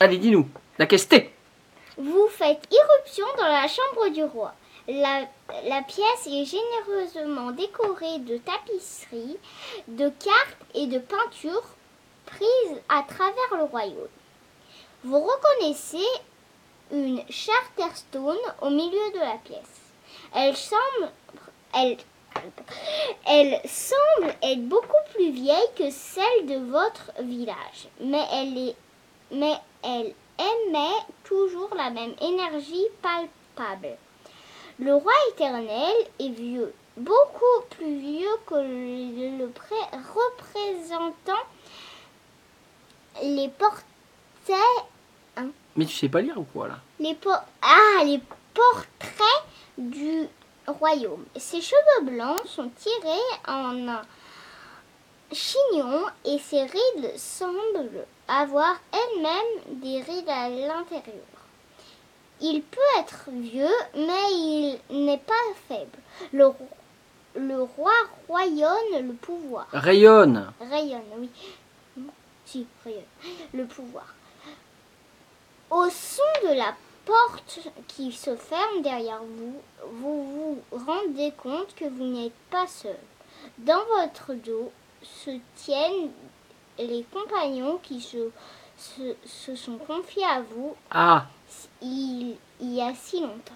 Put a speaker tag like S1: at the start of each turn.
S1: Allez, dis-nous, la question.
S2: Vous faites irruption dans la chambre du roi. La, pièce est généreusement décorée de tapisseries, de cartes et de peintures prises à travers le royaume. Vous reconnaissez une Charterstone au milieu de la pièce. Elle semble, elle, elle semble être beaucoup plus vieille que celle de votre village, mais elle, est, mais elle émet toujours la même énergie palpable. Le roi éternel est vieux, beaucoup plus vieux que le, le pré- représentant les portraits
S1: Mais tu sais pas lire ou quoi là?
S2: Les, ah, les portraits du royaume. Ses cheveux blancs sont tirés en un chignon et ses rides semblent avoir elles-mêmes des rides à l'intérieur. Il peut être vieux, mais il n'est pas faible. Le, ro- le roi rayonne le pouvoir.
S1: Rayonne.
S2: Rayonne, oui. Si, rayonne. Le pouvoir. Au son de la porte qui se ferme derrière vous, vous vous rendez compte que vous n'êtes pas seul. Dans votre dos se tiennent les compagnons qui se, se, se sont confiés à vous
S1: Ah,
S2: il, il y a si longtemps.